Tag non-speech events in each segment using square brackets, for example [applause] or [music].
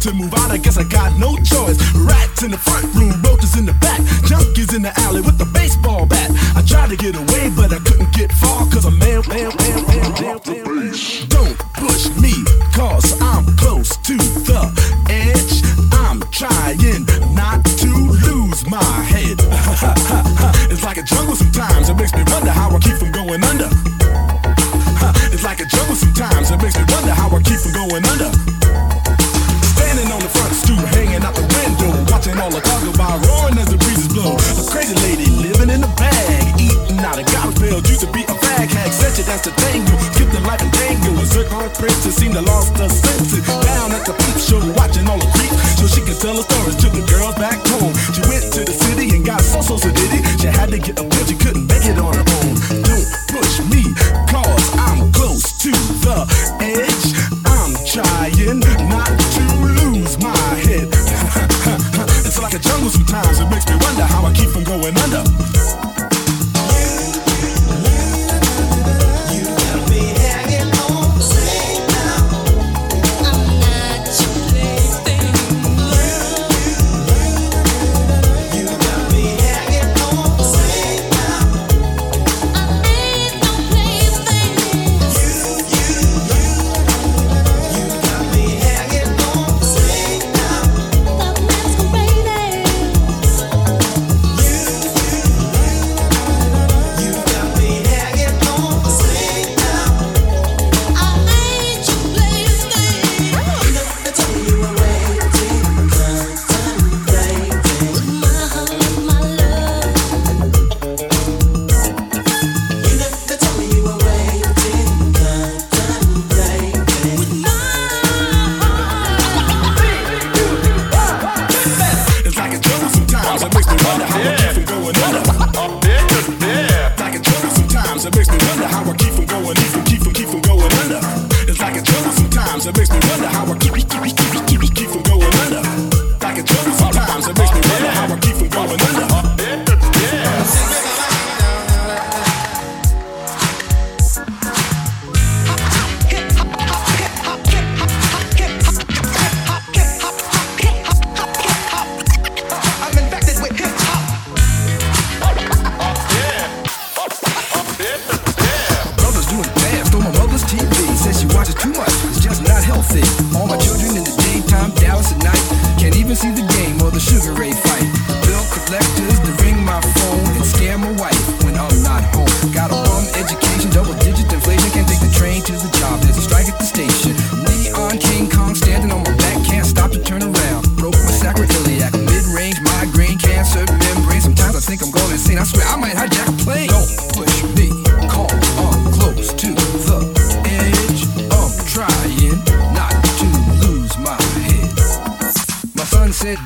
to move out of that's the tango. Keep the life in tango. A zircon princess seemed to lost her senses. Down at the peep show, watching all the creep. So she can tell her stories to the girls back home. She went to the city and got so so sedity. She had to get a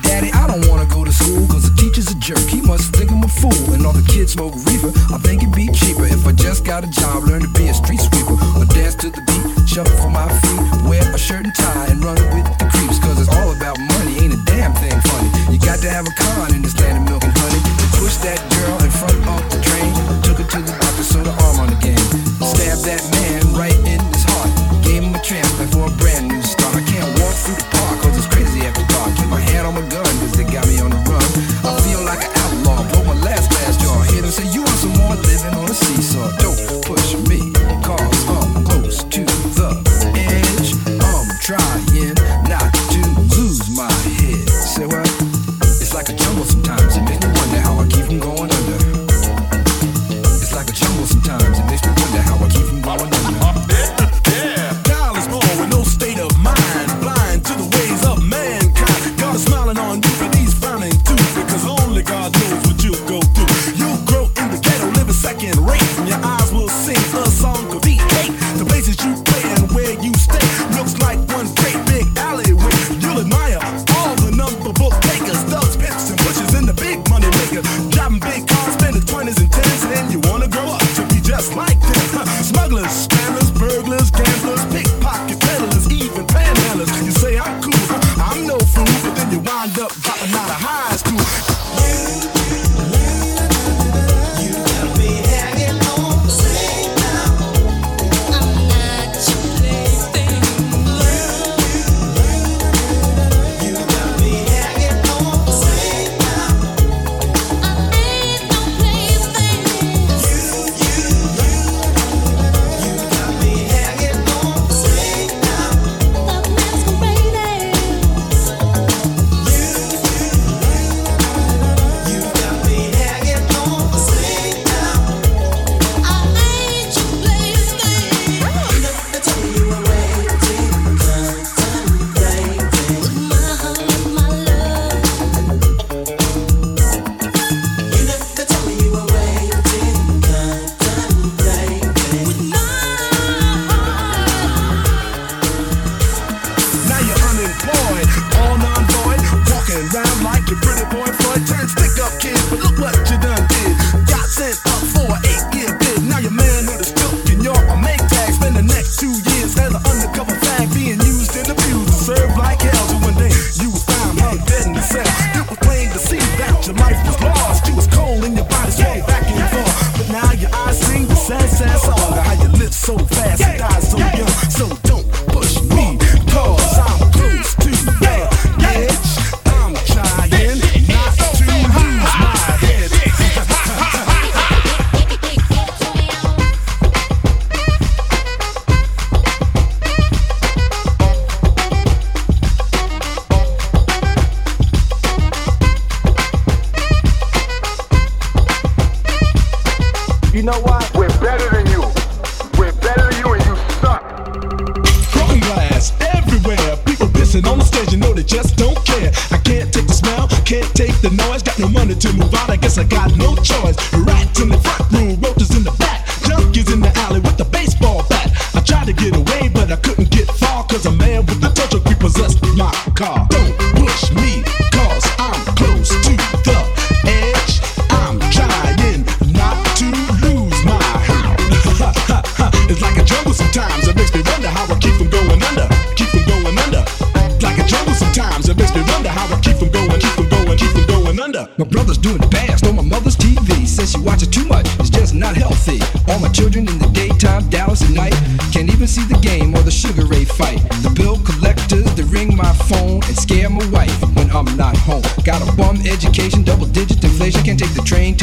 daddy, I don't wanna go to school Cause the teacher's a jerk, he must think I'm a fool. And all the kids smoke reefer, I think it'd be cheaper If I just got a job, learn to be a street sweeper Or dance to the beat, shuffle for my feet Wear a shirt and tie and run with the creeps Cause it's all about money, ain't a damn thing funny. You got to have a con in this land of milk and honey. To that girl in front of the train Took her to the doctor, so the arm on the game. Stab that man on my gun, cause it got me on the run. I feel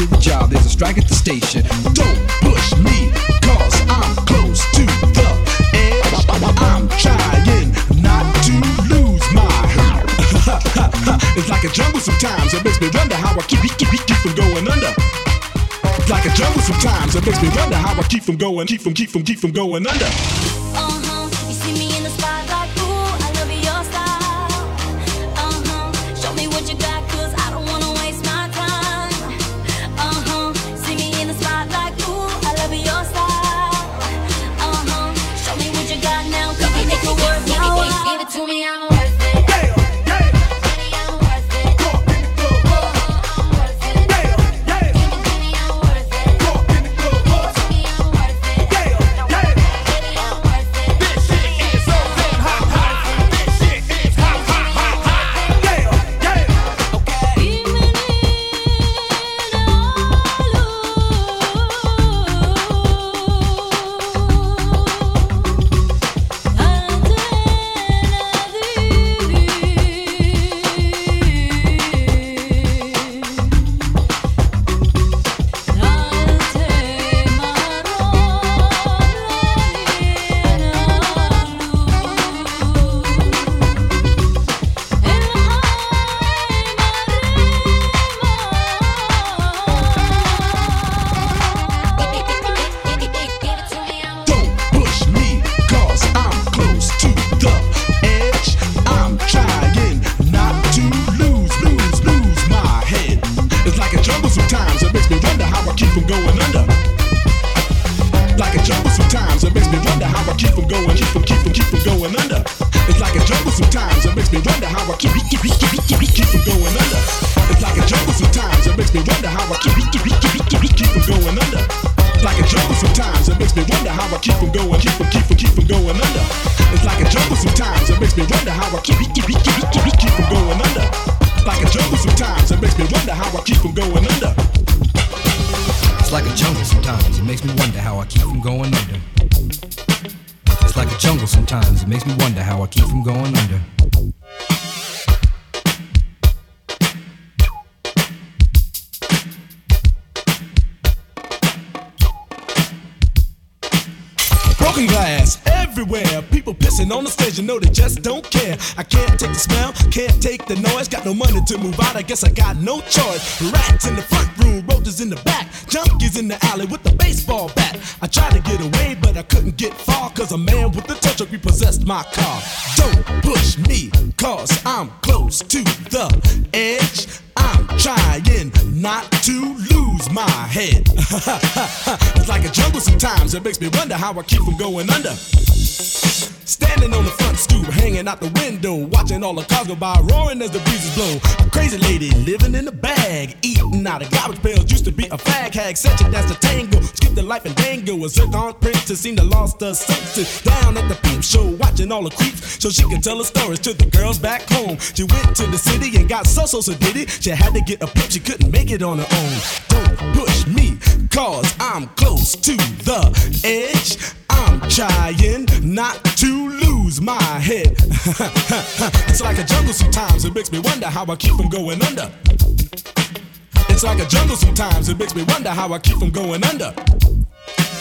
to the job, there's a strike at the station. Don't push me, cause I'm close to the edge. I'm trying not to lose my head. [laughs] it's like a jungle sometimes, it makes me wonder how I keep, keep, keep, from going under. It's like a jungle sometimes, it makes me wonder how I keep from going, keep from, keep from, keep from going under. How I keep from going under. It's like a jungle sometimes, it makes me wonder how I keep from going under. It's like a jungle sometimes, it makes me wonder how I keep from going under. Broken glass everywhere. People pissing on the stage, you know they just don't care. I can't take smell, can't take the noise. Got no money to move out, I guess I got no choice. Rats in the front room, roaches in the back, junkies in the alley with the baseball bat. I tried to get away, but I couldn't get far, cause a man with a touch of repossessed my car. Don't push me, cause I'm close to the edge. I'm trying not to lose my head. [laughs] it's like a jungle sometimes, it makes me wonder how I keep from going under. Standing on the front stoop, hanging out the window, watching all the cars go by, roaring as the breezes blow. A crazy lady living in a bag, eating out of garbage pails. Used to be a fag hag, such a dance to tango. Skipped the life and dango. A zircon princess seemed to lost her senses. Down at the peep show, watching all the creeps, so she could tell her stories to the girls back home. She went to the city and got so so so did it. She had to get a push, she couldn't make it on her own. Don't push me, cause I'm close to the edge. I'm trying not to lose my head. [laughs] it's like a jungle sometimes, it makes me wonder how I keep from going under. It's like a jungle sometimes, it makes me wonder how I keep from going under.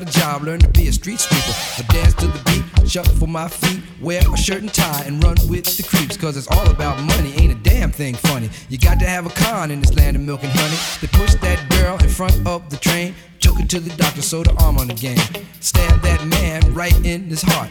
Got a job, learn to be a street sweeper. I dance to the beat, shuffle for my feet, wear a shirt and tie, and run with the creeps. Cause it's all about money, ain't a damn thing funny. You got to have a con in this land of milk and honey. They pushed that girl in front of the train, took her to the doctor, sewed her arm on the game. Stabbed that man right in his heart.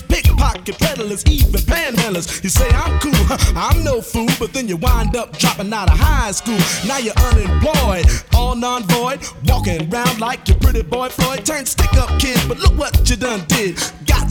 pickpocket peddlers, even panhandlers. You say I'm cool, I'm no fool, but then you wind up dropping out of high school. Now you're unemployed, all non-void, walking around like your pretty boy Floyd. Turned stick-up kid, but look what you done did.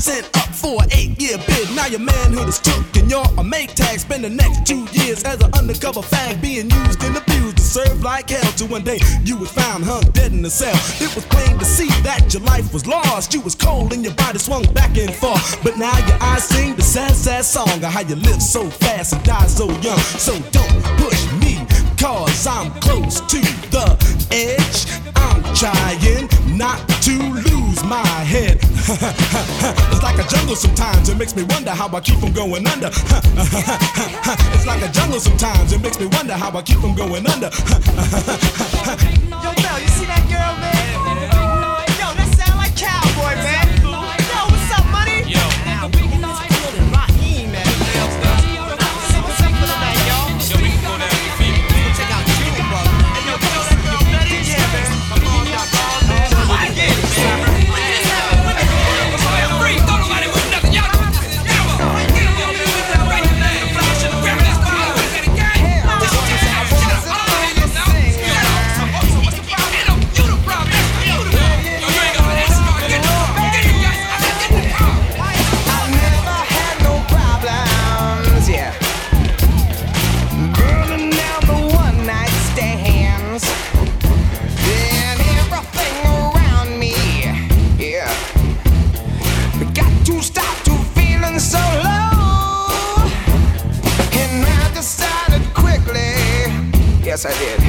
Sent up for an eight-year bid. Now your manhood is took and you're a make tag. Spend the next two years as an undercover fag, being used and abused to serve like hell. To one day you was found hung dead in a cell. It was plain to see that your life was lost. You was cold and your body swung back and forth. But now your eyes sing the sad, sad song of how you live so fast and die so young. So don't push me, cause I'm close to the edge. I'm trying not to lose my head. [laughs] jungle sometimes, it makes me wonder how I keep from going under. [laughs] it's like a jungle sometimes, it makes me wonder how I keep from going under. [laughs] Yo, Mel, you see that yes I did,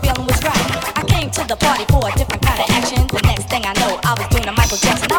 feeling was right. I came to the party for a different kind of action. The next thing I know, I was doing a Michael Jackson.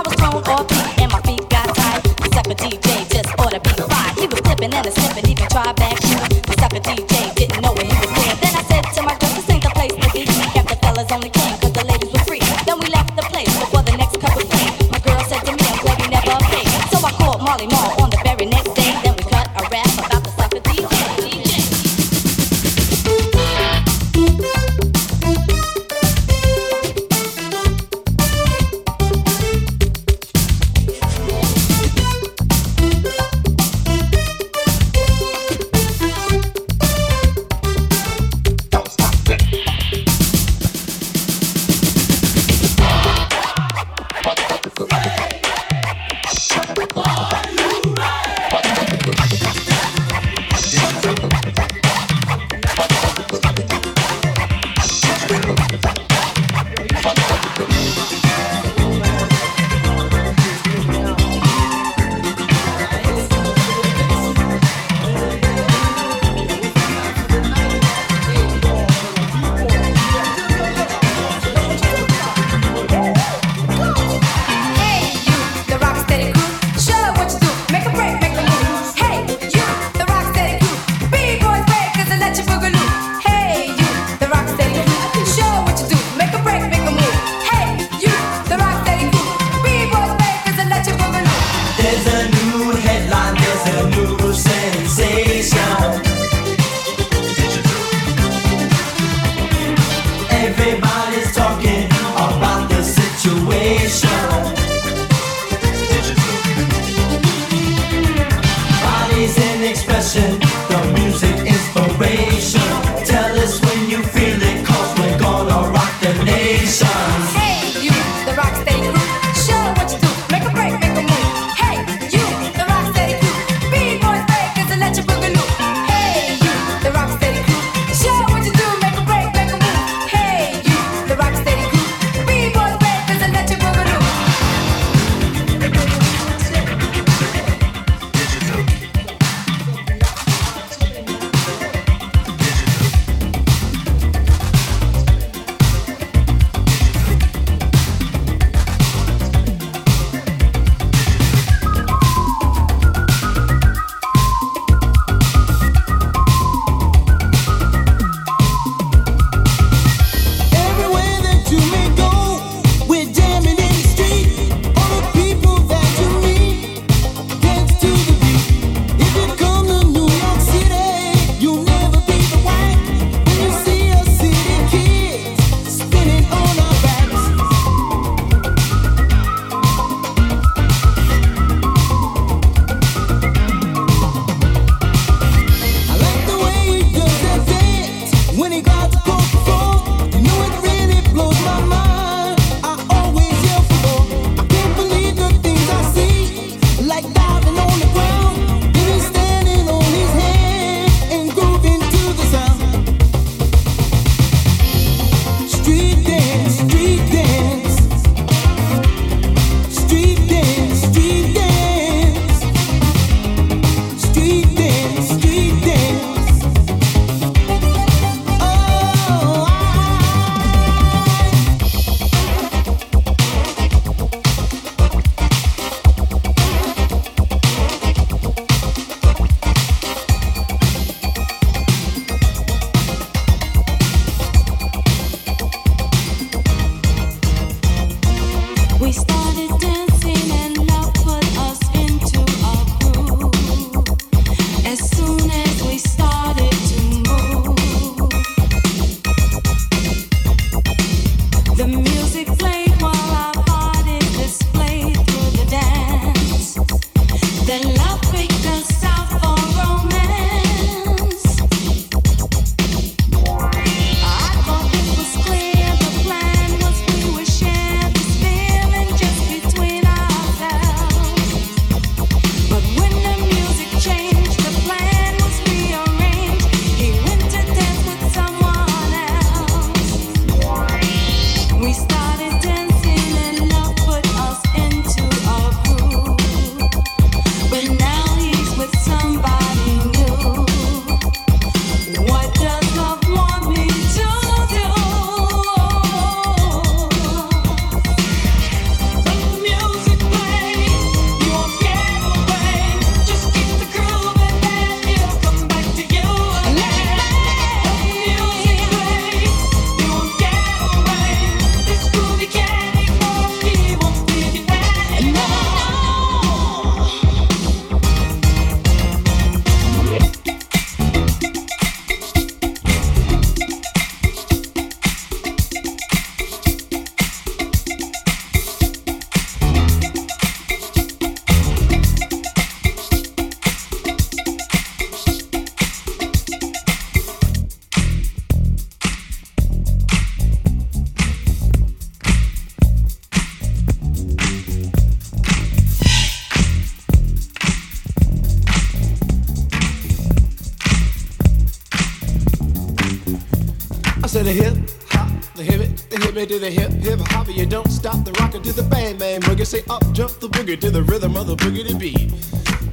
To the hip hip hop. You don't stop the rocker to the bang bang boogie. Say up jump the boogie to the rhythm of the boogie to beat.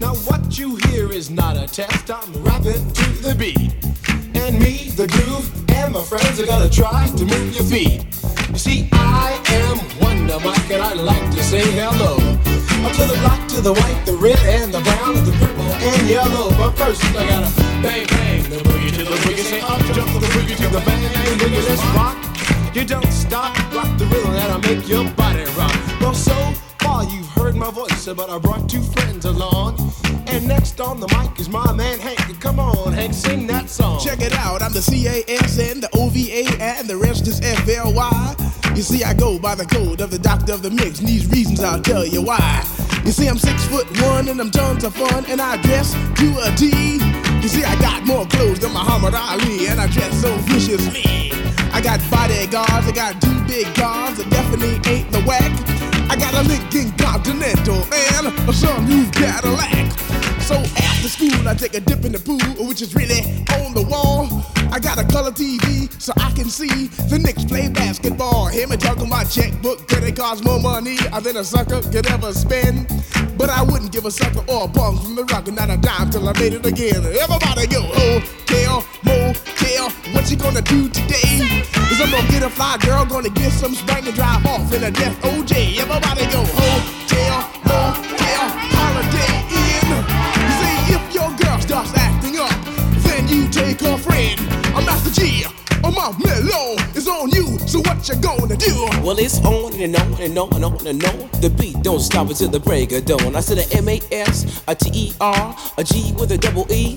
Now what you hear is not a test. I'm rapping to the beat, and me, the groove, and my friends are gonna try to move your feet. You see, I am Wonder Mike, and I like to say hello. Up to the black, to the white, the red, and the brown, and the purple, and yellow. But first, I gotta bang bang voice, but I brought two friends along. And next on the mic is my man Hank. Come on, Hank, sing that song. Check it out, I'm the CAS and the OVA and the rest is FLY. You see, I go by the code of the doctor of the mix, and these reasons I'll tell you why. You see, I'm six foot one and I'm tons of fun, and I dress to a T. You see, I got more clothes than Muhammad Ali, and I dress so viciously. I got bodyguards, I got two big cars that definitely ain't the whack. I got a Lincoln Continental and a sunroof Cadillac. So after school, I take a dip in the pool, which is really on the wall. I got a color TV so I can see the Knicks play basketball. Hear me talking my checkbook, credit cards more money than a sucker could ever spend. But I wouldn't give a sucker or a punk from the rock and not a dime till I made it again. Everybody go, hotel, motel, what you gonna do today? Is I'm gonna get a fly girl, gonna get some spank and drive off in a death OJ. Everybody go, hotel, motel, holiday inn. See, if your girl starts acting up, then you take her friend. I'm Master G. Oh my mellow is on you, so what you gonna do? Well, it's on and on and on and on and on. The beat don't stop until the break of dawn. I said a M A S, a T E R, a G with a double E.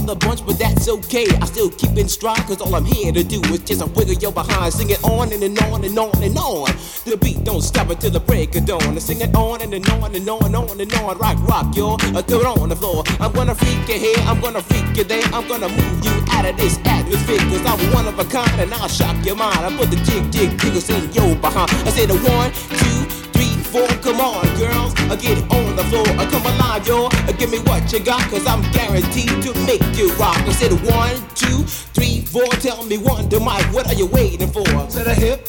of the bunch, but that's okay. I still keep in stride, cause all I'm here to do is just a wiggle your behind. Sing it on and, and on and on and on. The beat don't stop until the break of dawn. I sing it on and, and on and on and on and on. Rock, rock. Uh, throw it on the floor. I'm gonna freak you here, I'm gonna freak you there. I'm gonna move you out of this atmosphere, cause I'm one of a kind and I'll shock your mind. I put the jig, jig, jiggles in your behind. I say the one, two, three, four. Come on, girls, I get it on I come alive. Uh, Give me what you got, cause I'm guaranteed to make you rock. I said one, two, three, four. Tell me one, the mic, what are you waiting for? To the hip,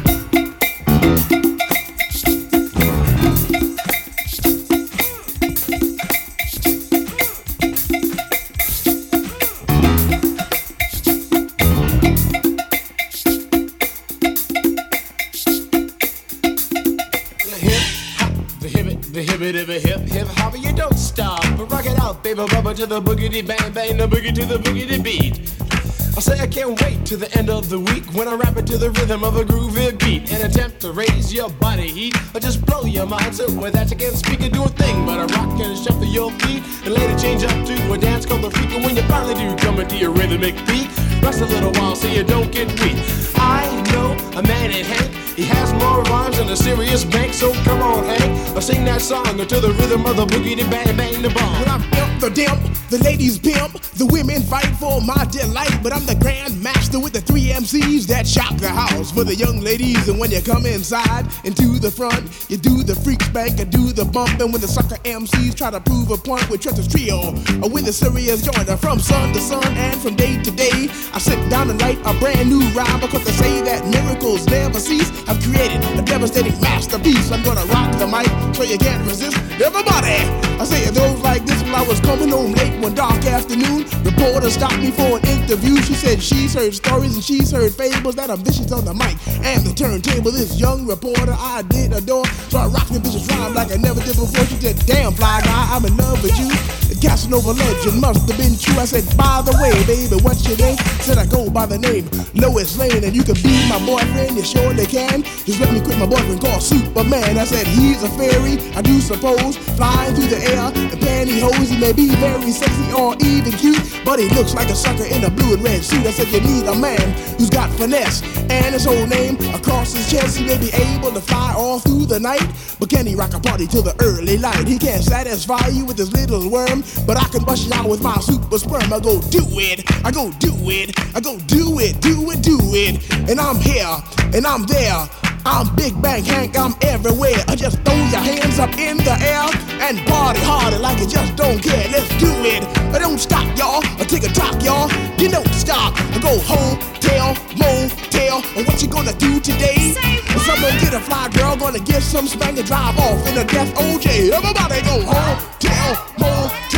To the boogity bang bang, the boogie to the boogity beat. I say I can't wait to the end of the week when I rap it to the rhythm of a groovy beat. And attempt to raise your body heat or just blow your mind. So with that you can't speak or do a thing but a rock and shuffle your feet. And later change up to a dance called the freak. And when you finally do come into your rhythmic beat. Rest a little while so you don't get weak. I know a man in Hank, he has more rhymes than a serious bank, so come on or sing that song to the rhythm of the boogie to bang bang the bomb. When I'm imp the dimp, the ladies pimp, the women fight for my delight. But I'm the grand master with the three MCs that shock the house for the young ladies. And when you come inside and into the front, you do the freak spank and do the bump. And when the sucker MCs try to prove a point with Trent's trio, or with the serious joiner from sun to sun and from day to day, I sit down and write a brand new rhyme because they say that miracles never cease. I've created a devastating masterpiece. I'm gonna rock the mic so you can't resist. Everybody, I say it goes like this when I was coming home late one dark afternoon. Reporter stopped me for an interview. She said she's heard stories and she's heard fables that are vicious on the mic and the turntable. This young reporter I did adore, so I rocked the vicious rhyme like I never did before. She said, "Damn fly guy, I'm in love with you." Casanova legend must have been true. I said, "By the way, baby, what's your name?" Said I go by the name Lois Lane, and you can be my boyfriend. You surely can. Just let me quit my boyfriend called Superman. I said he's a fairy, I do suppose, flying through the air in pantyhose. He may be very sexy or even cute, but he looks like a sucker in a blue and red suit. I said you need a man who's got finesse and his whole name across his chest. He may be able to fly all through the night, but can he rock a party till the early light? He can't satisfy you with his little worm, but I can bust you out with my super sperm. I go do it, I go do it, I go do it, do it, do it, and I'm here and I'm there. I'm Big Bank Hank, I'm everywhere. I just throw your hands up in the air and party harder like you just don't care. Let's do it. I don't stop, y'all. I take a talk, y'all. You don't stop. I go home, tell, motel. And what you gonna do today? Someone get a fly girl, gonna get some spank and drive off in a death OJ. Everybody go home, tell, motel,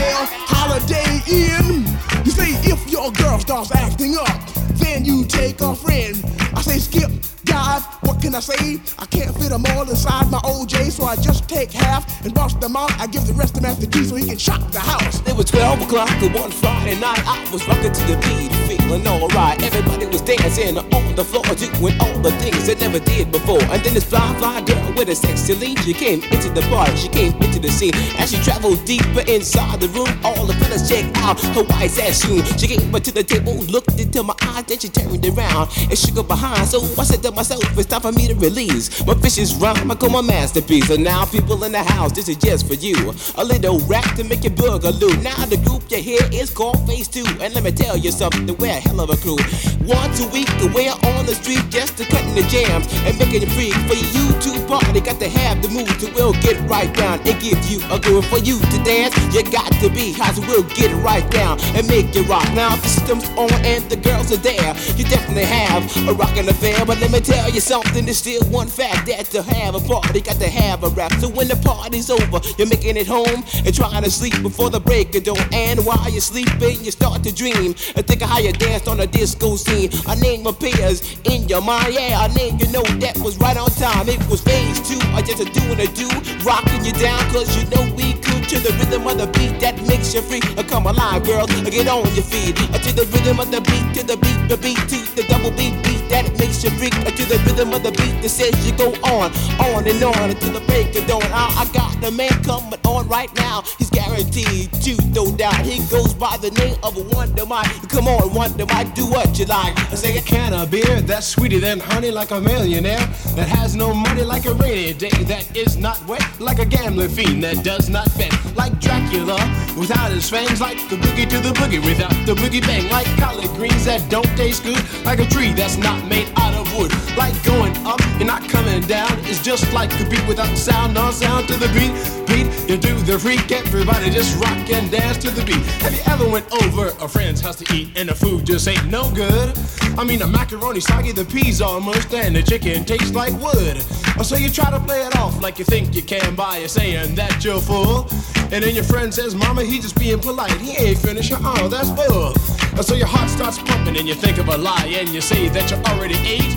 Holiday Inn. You say if your girl starts acting up, then you take a friend. I say skip, dive, what can I say? I can't fit them all inside my OJ, so I just take half and bust them out. I give the rest to Master G so he can shock the house. It was 12 o'clock on one Friday night. I was rocking to the beat, feeling alright. Everybody was dancing on the floor, doing all the things they never did before. And then this fly, fly girl with a sexy lead, she came into the bar, she came into the scene. As she traveled deeper inside the room, all the fellas checked out her white ass shoe. She came up to the table, looked into my eyes, then she turned around and shook her behind. So I said to myself, it's time for me to release my vicious rhyme. I call my masterpiece. And now, people in the house, this is just for you. A little rap to make your boogaloo. Now the group you hear is called Phase Two, and let me tell you something. We're a hell of a crew. Once a week, we're on the street just to cutting the jams and making it free for you to party. Got to have the mood to will get right down and give you a groove for you to dance. You got to be hot, so we'll get right down and make it rock. Now the system's on and the girls are there. You definitely have a rockin' affair, but let me tell you something. There's still one fact that to have a party, got to have a rap. So when the party's over, you're making it home and trying to sleep before the break of dawn. And while you're sleeping, you start to dream and think of how you danced on a disco scene. A name appears in your mind, yeah, a name you know that was right on time. It was phase two, or just a doing a do, rocking you down, cause you know we could to the rhythm of the beat that makes you free. Uh, Come alive, girl, uh, get on your feet. Uh, To the rhythm of the beat, to the beat, the beat, to the double beat, beat that makes you freak. To the rhythm of the beat that says you go on, on and on until the break of dawn. I, I got the man coming on right now. He's guaranteed to no doubt. He goes by the name of Wonder Mike. Come on, Wonder Mike, do what you like. I say A can of beer that's sweeter than honey, like a millionaire that has no money, like a rainy day that is not wet, like a gambling fiend that does not bet, like Dracula without his fangs, like the boogie to the boogie without the boogie bang, like collard greens that don't taste good, like a tree that's not made out of wood, like going up and not coming down. It's just like a beat without sound, no sound to the beat. Beat, you do the freak, everybody just rock and dance to the beat. Have you ever went over a friend's house to eat and the food just ain't no good? I mean, the macaroni soggy, the peas all mushed, and the chicken tastes like wood. So you try to play it off like you think you can by saying that you're full. And then your friend says, Mama, he just being polite. He ain't finished. Oh, that's bull. And so your heart starts pumping and you think of a lie and you say that you already ate.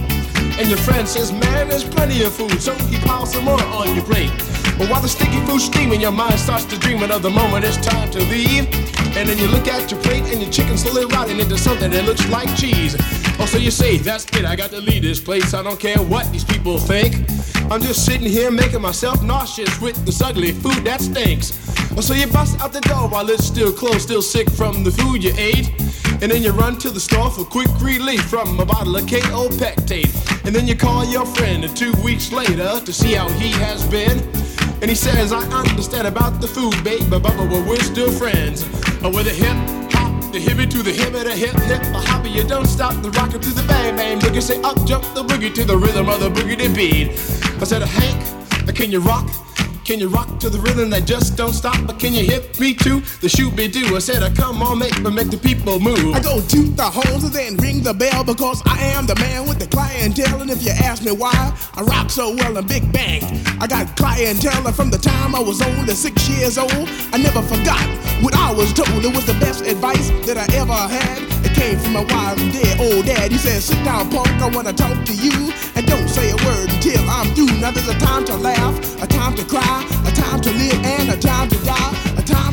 And your friend says, man, there's plenty of food, so he piles some more on your plate. But while the sticky food's steaming, your mind starts to dreaming of the moment it's time to leave. And then you look at your plate and your chicken slowly rotting into something that looks like cheese. Oh, so you say, that's it, I got to leave this place. I don't care what these people think. I'm just sitting here making myself nauseous with this ugly food that stinks. Oh, so you bust out the door while it's still closed, still sick from the food you ate. And then you run to the store for quick relief from a bottle of Kaopectate. And then you call your friend two weeks later to see how he has been. And he says, I understand about the food, babe, but, but, but we're still friends. Uh, with a hip hop, the hippie to the hip, the hip hip, the hopper, you don't stop the rocker to the bang bang boogie. Say up jump the boogie to the rhythm of the boogie to beat. I said, Hank, can you rock? Can you rock to the rhythm that just don't stop? But can you hit me to the shoot be do? I said, I come on, make me make the people move. I go to the horns and then ring the bell because I am the man with the clientele. And if you ask me why I rock so well in Big Bang, I got clientele from the time I was only six years old. I never forgot what I was told. It was the best advice that I ever had. It came from my wise and dead old dad. He said, Sit down, punk, I wanna talk to you. And don't say a word until I'm through. Now there's a time to laugh, a time to cry, a time to live, and a time to die. A time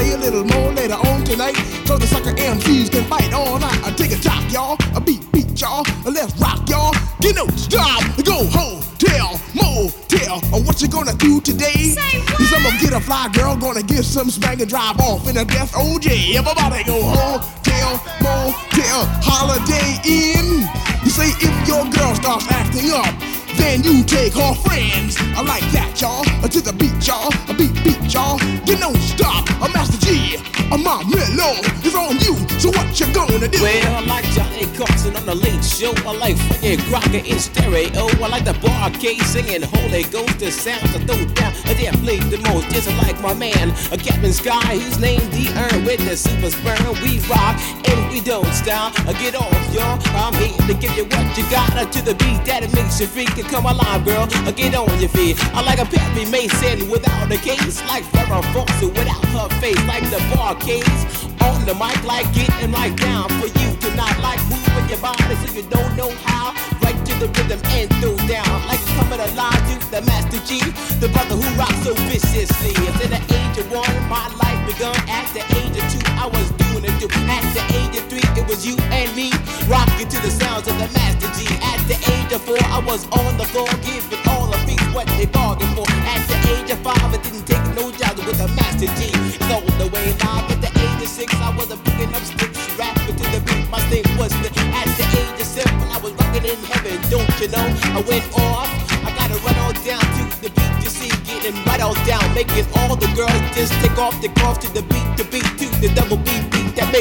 say a little more later on tonight, so the sucker MCs can fight all night. I take a jock, y'all, a beat, beat, y'all, let's rock, y'all. Get no stop, go home, tell, motel, or what you gonna do today? Cause I'm gonna get a fly girl, gonna get some spank and drive off in a death oh, OJ. Everybody go home, tell, motel, Holiday Inn. You say if your girl starts acting up, then you take her friends. I like that, y'all. Uh, To the beat, y'all. A beat, beat, y'all. You don't stop. A Master G. A my mellow is on you. So what you gonna do? Well, I like Johnny Carson on the late show. I like Frankie Crocker in stereo. I like the Bar-Kays singing Holy Ghost. The sounds I throw down. I dare play the most. Just like my man, a Captain Sky, who's named the Earn with the super sperm. We rock and we don't stop. I Get off, y'all. I'm here to give you what you got uh, to the beat that it makes you freak. Come alive, girl. Uh, Get on your feet. I like a Perry Mason without a case. Like Farrah Fawcett without her face. Like the Bar-Kays on the mic. Like getting right down for you tonight. Like moving your body so you don't know how. Right to the rhythm and throw down. Like coming alive to the Master G. The brother who rocks so viciously. At the age of one, my life begun. At the age of two, I was doing it too. At the age of three, it was you and me, rocking to the sounds of the Master G. At the age of four, I was on the floor, giving all the beats what they bargained for. At the age of five, I didn't take no jobs with the Master G. It's all the way now. At the age of six, I was a picking up sticks, rapping to the beat. My thing was the, at the age of seven, I was rocking in heaven. Don't you know? I went off. I gotta run on down to the beat you see, getting right on down, making all the girls just take off the off to the beat, the beat to the double beat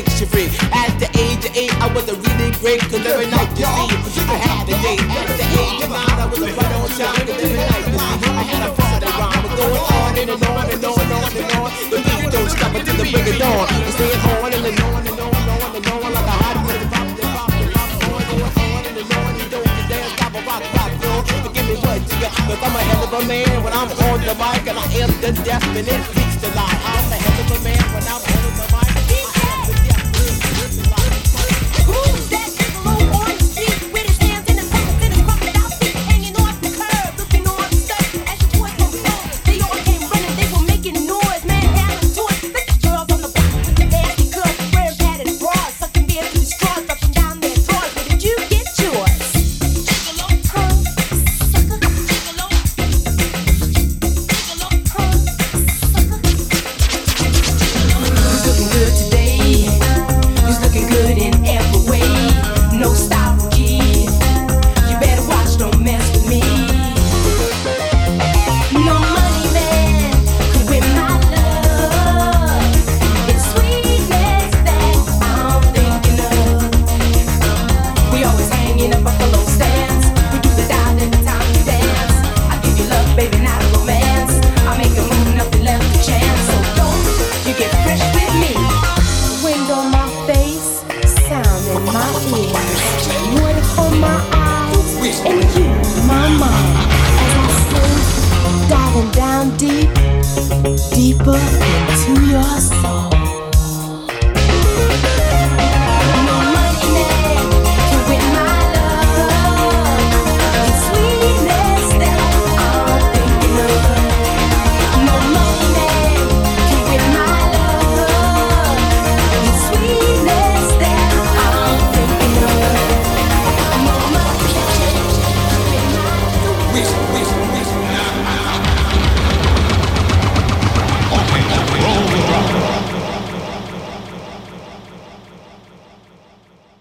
beat that makes you free. At the age of eight, I was a really great, cause every night you see, I had a date. At the age of nine, I was a right on time, cause every night you see, I had a party rhyme. We're going on and on and on and on and on. The beat don't stop until the break of dawn. I'm staying on and on and on and on and on like a hot minute. And and and cause I'm a hell of a man when I'm on the mic and I am the definite